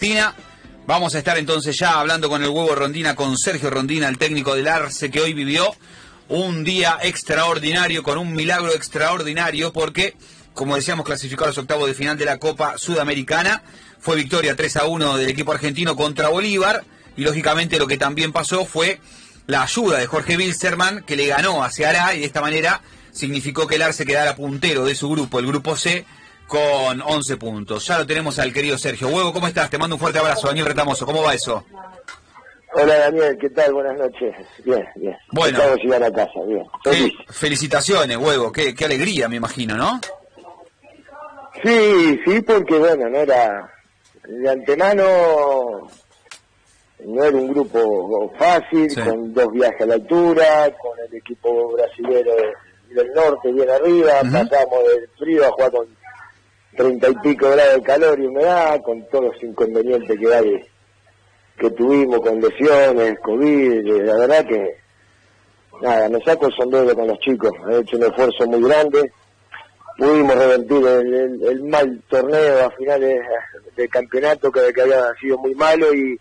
Tina, vamos a estar entonces ya hablando con el huevo Rondina, con Sergio Rondina, el técnico del Arce, que hoy vivió un día extraordinario, con un milagro extraordinario, porque, como decíamos, clasificó a los octavos de final de la Copa Sudamericana. Fue victoria 3 a 1 del equipo argentino contra Bolívar, y lógicamente lo que también pasó fue la ayuda de Jorge Wilstermann, que le ganó a Ceará, y de esta manera significó que el Arce quedara puntero de su grupo, el grupo C, con 11 puntos. Ya lo tenemos al querido Sergio. Huevo, ¿cómo estás? Te mando un fuerte abrazo, Daniel Retamoso. ¿Cómo va eso? Hola Daniel, ¿qué tal? Buenas noches. Bien, bien. Bueno. Acabo de llegar a casa, bien. Feliz. felicitaciones, Huevo. Qué, qué alegría, me imagino, ¿no? Sí, sí, porque bueno, no era... De antemano no era un grupo fácil, Sí. con dos viajes a la altura, con el equipo brasilero del norte bien arriba, pasamos del frío a jugar con treinta y pico grados de calor y humedad, con todos los inconvenientes que hay, que tuvimos con lesiones, COVID, la verdad que nada, me saco el sombrero con los chicos, han hecho un esfuerzo muy grande, pudimos revertir el, mal torneo a finales del campeonato que, que había sido muy malo y,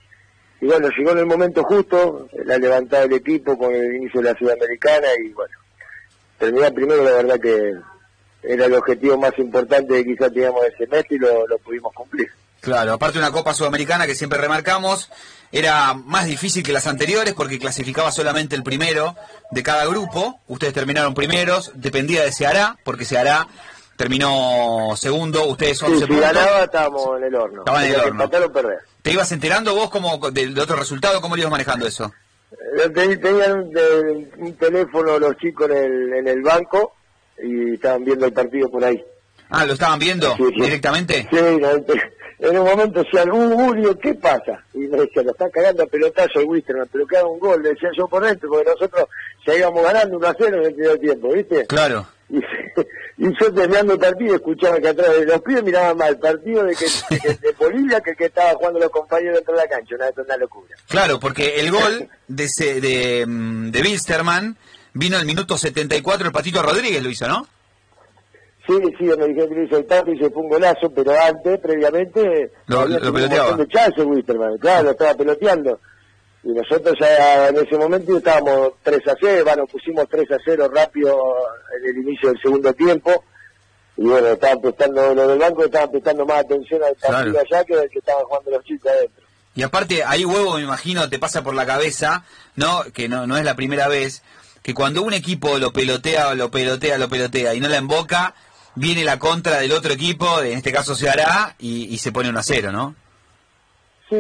y bueno, llegó en el momento justo, la levantada del equipo con el inicio de la Sudamericana y bueno, terminar primero la verdad que era el objetivo más importante que quizás teníamos ese semestre y lo, lo pudimos cumplir. Claro, aparte una Copa Sudamericana que siempre remarcamos, era más difícil que las anteriores porque clasificaba solamente el primero de cada grupo. Ustedes terminaron primeros, dependía de Ceará, porque Ceará terminó segundo, ustedes Sí, 11 si puntos. ganaba estábamos en el horno. Estaban en el horno. perder. ¿Te ibas enterando vos como del otro resultado? ¿Cómo lo ibas manejando eso? Eh, ten- Tenían un, de- un teléfono los chicos en el, en el banco y estaban viendo el partido por ahí. Ah, ¿lo estaban viendo Sí, sí. directamente? Sí, en un momento decían, uh, Julio, ¿qué pasa? Y me decían, lo está cagando a pelotazo el Wisterman, pero que haga un gol, le decían yo por dentro, porque nosotros ya íbamos ganando 1 a 0 en el primer tiempo, ¿viste? Claro. Y, y yo terminando el partido escuchaba que atrás de los pibes miraban más el partido de, que, de, que- de Bolivia que estaba jugando los compañeros dentro de la cancha, una, una locura. Claro, porque el gol de de, mm, de Wilstermann vino al minuto 74, el Patito Rodríguez lo hizo, ¿no? Sí, sí, me dijeron que lo hizo el Tati y se fue un golazo, pero antes, previamente, Lo- lo peloteaba. un chances Wisterman, claro, estaba peloteando. Y nosotros ya en ese momento estábamos 3 a 0, bueno, pusimos 3 a 0 rápido en el inicio del segundo tiempo. Y bueno, estaban prestando, los del banco estaban prestando más atención al partido Claro. allá que al que estaban jugando los chicos adentro. Y aparte, ahí huevo, me imagino, te pasa por la cabeza, ¿no? Que no, no es la primera vez, que cuando un equipo lo pelotea, lo pelotea, lo pelotea y no la emboca, viene la contra del otro equipo, en este caso se hará, y, y se pone 1 a 0, ¿no? Sí,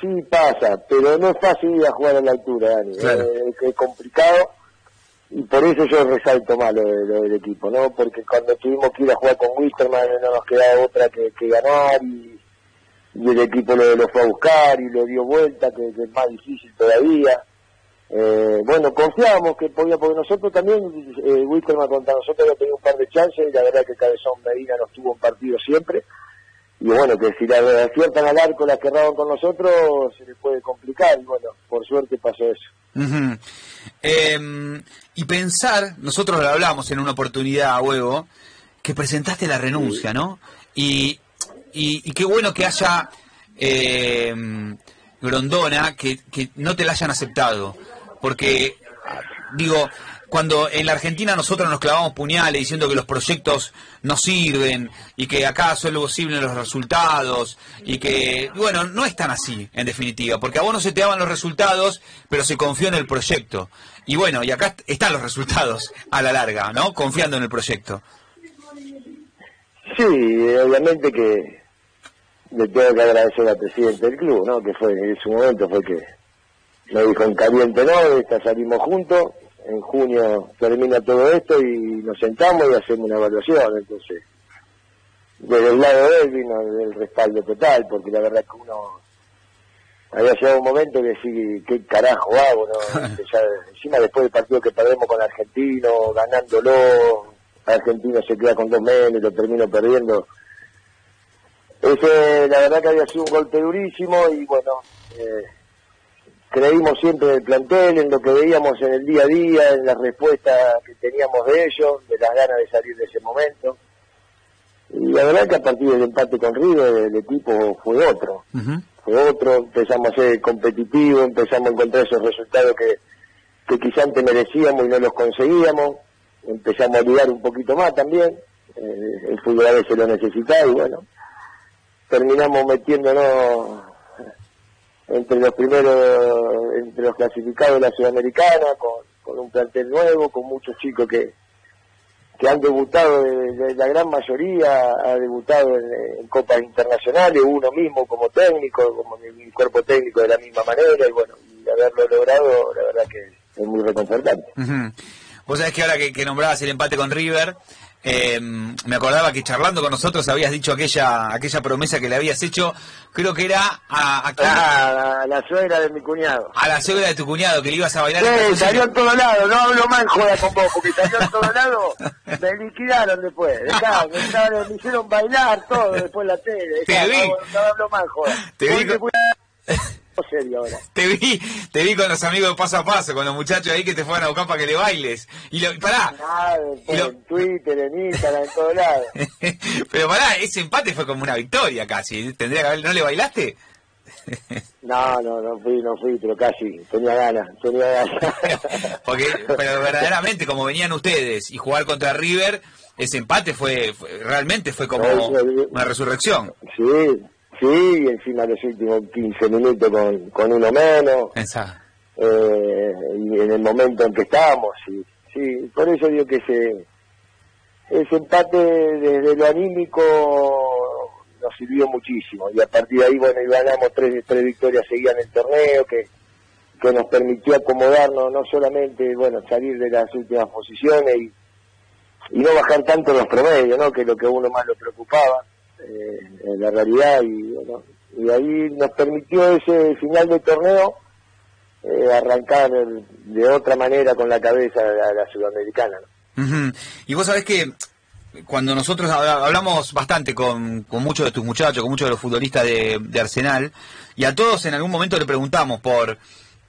sí pasa, pero no es fácil ir a jugar a la altura, Dani. Claro. Eh, es complicado y por eso yo resalto más lo, de- lo del equipo, ¿no? Porque cuando tuvimos que ir a jugar con Wisterman no nos quedaba otra que, que ganar y, y el equipo lo, lo fue a buscar y lo dio vuelta, que, que es más difícil todavía. Eh, bueno, confiábamos que podía, porque nosotros también, eh, Wisterman contra nosotros había tenido un par de chances y la verdad que Cabezón Medina nos tuvo un partido siempre y bueno, que si la aciertan al arco, la que erraban con nosotros, se les puede complicar, y bueno, por suerte pasó eso. Eh, y pensar, nosotros lo hablamos en una oportunidad, huevo, que presentaste la renuncia, ¿no? Y, y, y qué bueno que haya eh, Grondona, que, que no te la hayan aceptado. Porque, digo, cuando en la Argentina nosotros nos clavamos puñales diciendo que los proyectos no sirven y que acá solo posible los resultados y que, bueno, no es tan así, en definitiva, porque a vos no se te daban los resultados, pero se confió en el proyecto. Y bueno, y acá están los resultados a la larga, ¿no? Confiando en el proyecto. Sí, obviamente que le tengo que agradecer al presidente del club, ¿no? Que fue en su momento fue que me dijo en caliente, no, esta salimos juntos, en junio termina todo esto y nos sentamos y hacemos una evaluación, entonces desde el lado de él vino el respaldo total, porque la verdad que uno había llegado un momento que sí, qué carajo hago, ¿no? Ya, encima después del partido que perdemos con Argentino, ganándolo, Argentino se queda con dos meses, lo termino perdiendo. Ese, la verdad que había sido un golpe durísimo y bueno, eh, creímos siempre en el plantel, en lo que veíamos en el día a día, en la respuesta que teníamos de ellos, de las ganas de salir de ese momento. Y la verdad que a partir del empate con River el equipo fue otro. Fue otro, empezamos a ser competitivos, empezamos a encontrar esos resultados que, que quizá antes merecíamos y no los conseguíamos, empezamos a ligar un poquito más también, eh, el fútbol a veces lo necesitaba y bueno, terminamos metiéndonos entre los primeros, entre los clasificados de la Sudamericana, con, con un plantel nuevo, con muchos chicos que, que han debutado, de, la gran mayoría ha debutado en, copas internacionales, uno mismo como técnico, como mi, cuerpo técnico de la misma manera, y bueno, y haberlo logrado, la verdad que es muy reconfortante. Vos sabés que ahora que, que nombrabas el empate con River, eh, me acordaba que charlando con nosotros habías dicho aquella aquella promesa que le habías hecho, creo que era a, a, la, suegra de mi cuñado. A la suegra de tu cuñado, que le ibas a bailar. Sí, salió en todos lados, no hablo mal joda con vos, porque salió en todos lados, me liquidaron después, dejaron, me, me, hicieron bailar todo después la tele. Te vi. No, hablo mal joda. Te vi. Te vi, te vi con los amigos paso a paso, con los muchachos ahí que te fueron a buscar para que le bailes. Y lo, pará. En Twitter, en Instagram, en todos lados. Pero pará, ese empate fue como una victoria casi. ¿Tendría que haber, ¿No le bailaste? No, no, no fui, no fui, pero casi, tenía ganas, tenía ganas. Porque, pero verdaderamente, como venían ustedes y jugar contra River, ese empate fue, realmente fue como una resurrección. Sí, Sí, y encima los últimos 15 minutos con, con uno menos. Eh, y en el momento en que estábamos, sí. Sí, por eso digo que ese, ese empate desde lo anímico nos sirvió muchísimo. Y a partir de ahí, bueno, ganamos tres, tres victorias seguidas en el torneo, que, que nos permitió acomodarnos, no solamente, bueno, salir de las últimas posiciones y, y no bajar tanto los promedios, ¿no? Que es lo que a uno más lo preocupaba eh, la realidad y bueno, y ahí nos permitió ese final de torneo eh, arrancar de otra manera con la cabeza a la, sudamericana. Y vos sabés que cuando nosotros hablamos bastante con, con muchos de tus muchachos, con muchos de los futbolistas de, Arsenal, y a todos en algún momento le preguntamos por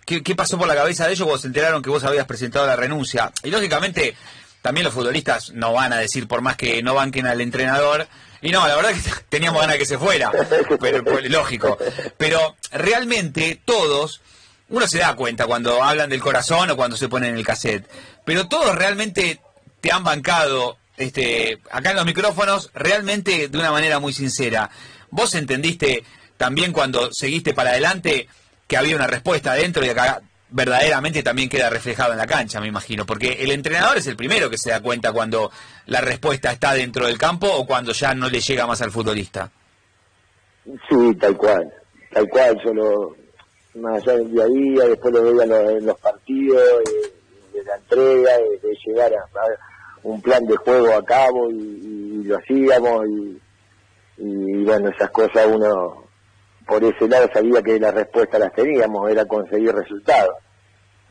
qué, qué pasó por la cabeza de ellos cuando se enteraron que vos habías presentado la renuncia. Y lógicamente también los futbolistas no van a decir, por más que no banquen al entrenador, y no, la verdad que teníamos ganas de que se fuera, pero pues, lógico. Pero realmente todos, uno se da cuenta cuando hablan del corazón o cuando se ponen el cassette, pero todos realmente te han bancado este, acá en los micrófonos realmente de una manera muy sincera. Vos entendiste también cuando seguiste para adelante que había una respuesta adentro y acá verdaderamente también queda reflejado en la cancha, me imagino, porque el entrenador es el primero que se da cuenta cuando la respuesta está dentro del campo o cuando ya no le llega más al futbolista. Sí, tal cual, tal cual, solo más allá del día a día, después lo veía en los, partidos, de, la entrega, de, llegar a, un plan de juego a cabo y, lo hacíamos y, y bueno, esas cosas uno por ese lado sabía que las respuestas las teníamos, era conseguir resultados.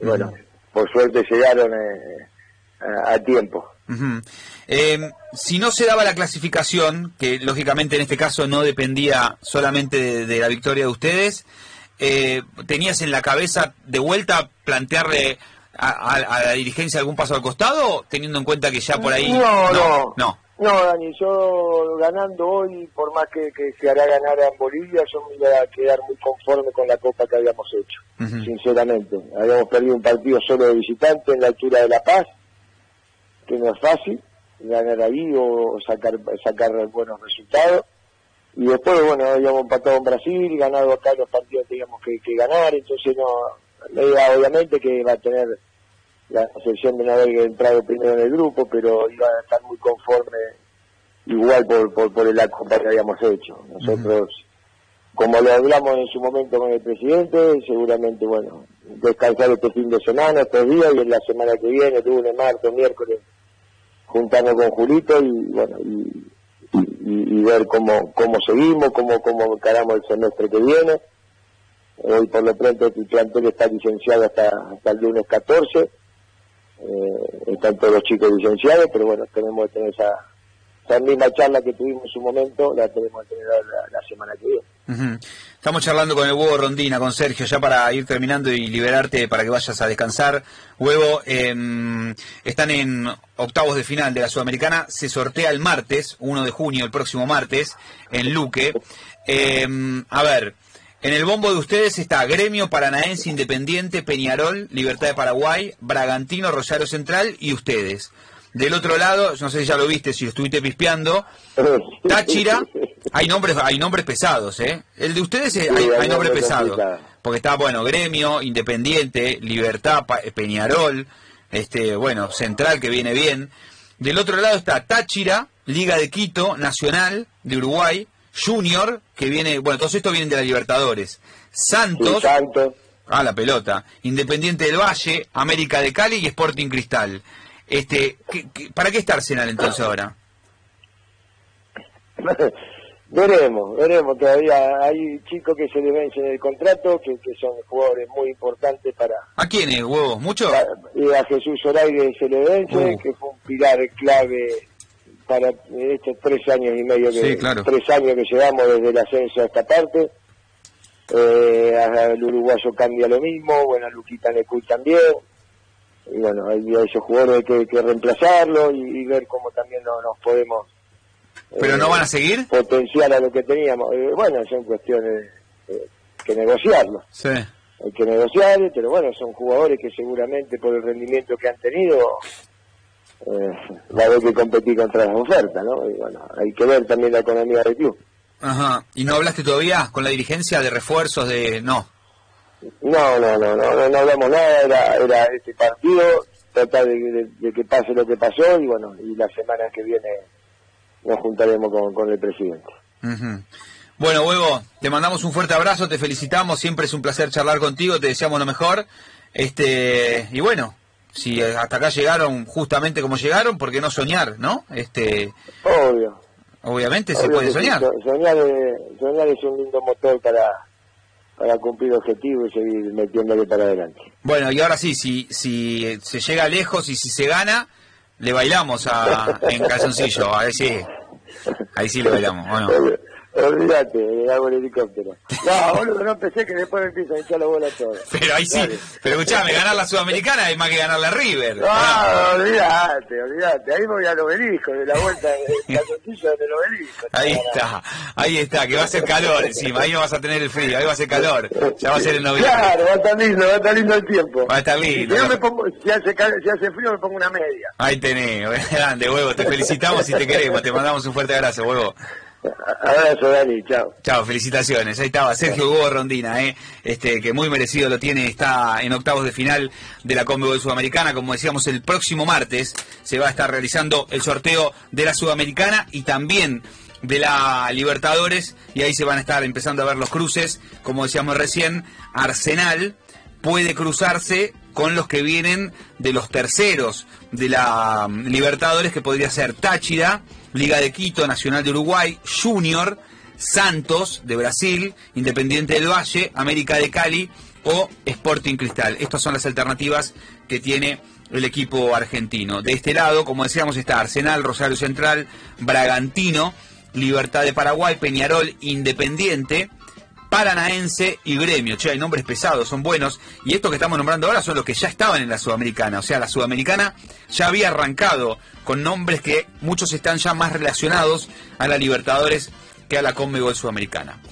Bueno, por suerte llegaron eh, a, tiempo. Em, si no se daba la clasificación, que lógicamente en este caso no dependía solamente de, la victoria de ustedes, eh, ¿tenías en la cabeza de vuelta plantearle a, la dirigencia algún paso al costado, teniendo en cuenta que ya por ahí... no. no. No, Dani, yo ganando hoy, por más que, se hará ganar en Bolivia, yo me iba a quedar muy conforme con la copa que habíamos hecho, sinceramente. Habíamos perdido un partido solo de visitante en la altura de La Paz, que no es fácil ganar ahí o sacar sacar buenos resultados. Y después, bueno, habíamos empatado en Brasil, ganado acá los partidos que teníamos que, ganar, entonces no, obviamente que va a tener la excepción de no haber entrado primero en el grupo, pero iba a estar muy conforme igual por, por, por la copa que habíamos hecho. Nosotros, como lo hablamos en su momento con el presidente, seguramente, bueno, descansar este fin de semana, estos días, y en la semana que viene, lunes, martes, miércoles, juntarnos con Julito y, bueno, y, y, ver cómo, cómo seguimos, cómo, cómo encaramos el semestre que viene. Hoy por lo pronto el plantel está licenciado hasta, hasta el lunes 14 eh, todos los chicos licenciados, pero bueno, tenemos que tener esa, esa misma charla que tuvimos en su momento, la tenemos que tener la, semana que viene. Estamos charlando con el Huevo Rondina, con Sergio, ya para ir terminando y liberarte para que vayas a descansar. Huevo, em, están en octavos de final de la Sudamericana, se sortea el martes, 1 de junio, el próximo martes, en Luque. Em, a ver, En el bombo de ustedes está Gremio Paranaense Independiente, Peñarol, Libertad de Paraguay, Bragantino, Rosario Central y ustedes. Del otro lado, no sé si ya lo viste, si lo estuviste pispeando, Táchira, hay nombres, hay nombres pesados, ¿eh? El de ustedes hay, hay nombres pesados. Porque está, bueno, Gremio, Independiente, Libertad, Peñarol, este, bueno, Central que viene bien. Del otro lado está Táchira, Liga de Quito, Nacional de Uruguay, Junior, que viene, bueno, todos estos vienen de la Libertadores. Santos, a la pelota. Independiente del Valle, América de Cali y Sporting Cristal. Este, para qué está Arsenal entonces ahora? veremos, veremos. Todavía hay chicos que se le vencen el contrato, que, son jugadores muy importantes para. ¿A quiénes, huevos? ¿Muchos? Y a Jesús Zoraide se le vence, uh. que fue un pilar clave para estos tres años y medio que tres años que llevamos desde el ascenso a esta parte eh, el uruguayo cambia lo mismo bueno Luquita Necuy también y bueno hay esos jugadores que, que reemplazarlo y, ver cómo también nos podemos pero no van a seguir potenciar a lo que teníamos. Eh, bueno son cuestiones eh, que negociarlo. Sí. Hay que negociar pero bueno son jugadores que seguramente por el rendimiento que han tenido eh, va a haber que competir contra las ofertas, ¿no? Y bueno, hay que ver también la economía del club. Ajá. ¿Y no hablaste todavía con la dirigencia de refuerzos de... no? No, no, no, no, no, hablamos nada, era, era este partido, tratar de, que pase lo que pasó y bueno, y la semana que viene nos juntaremos con, con el presidente. Bueno, Huevo, te mandamos un fuerte abrazo, te felicitamos, siempre es un placer charlar contigo, te deseamos lo mejor. Este, y bueno, si hasta acá llegaron justamente como llegaron, ¿por qué no soñar, no? Este, Obvio. Obviamente se puede soñar. soñar, es, un lindo motor para, para cumplir objetivos y seguir metiéndole para adelante. Bueno, y ahora sí, si, si se llega lejos y si se gana, le bailamos a, en calzoncillo, a ver si... Ahí sí le bailamos, bueno. Olvídate, hago el helicóptero. No, boludo, no empecé que después me empiezo a echar la bola todo. Pero ahí sí, pero escuchame, ganar la Sudamericana es más que ganar la River. No, olvídate, olvídate. Ahí me voy al obelisco, de la vuelta de la tortilla del obelisco. Ahí está, ahí está, que va a ser calor encima, ahí no vas a tener el frío, ahí va a ser calor. Ya va a ser el obelisco. Claro, va a estar lindo, va a estar lindo el tiempo. Va a estar lindo. Si, me pongo, si, hace, si hace frío me pongo una media. Ahí tenés, grande, huevo, te felicitamos y te queremos, te mandamos un fuerte abrazo, huevo. Abrazo, Dani, chao. Chao, felicitaciones. Ahí estaba Sergio Hugo Rondina, ¿eh? este, que muy merecido lo tiene, está en octavos de final de la Conmebol Sudamericana. Como decíamos, el próximo martes se va a estar realizando el sorteo de la Sudamericana y también de la Libertadores, y ahí se van a estar empezando a ver los cruces. Como decíamos recién, Arsenal puede cruzarse con los que vienen de los terceros de la mm, Libertadores, que podría ser Táchira, Liga de Quito, Nacional de Uruguay, Junior, Santos de Brasil, Independiente del Valle, América de Cali o Sporting Cristal. Estas son las alternativas que tiene el equipo argentino. De este lado, como decíamos, está Arsenal, Rosario Central, Bragantino, Libertad de Paraguay, Peñarol, Independiente, Paranaense y Gremio. Che, hay nombres pesados, son buenos. Y estos que estamos nombrando ahora son los que ya estaban en la Sudamericana. O sea, la Sudamericana ya había arrancado con nombres que muchos están ya más relacionados a la Libertadores que a la Conmebol Sudamericana.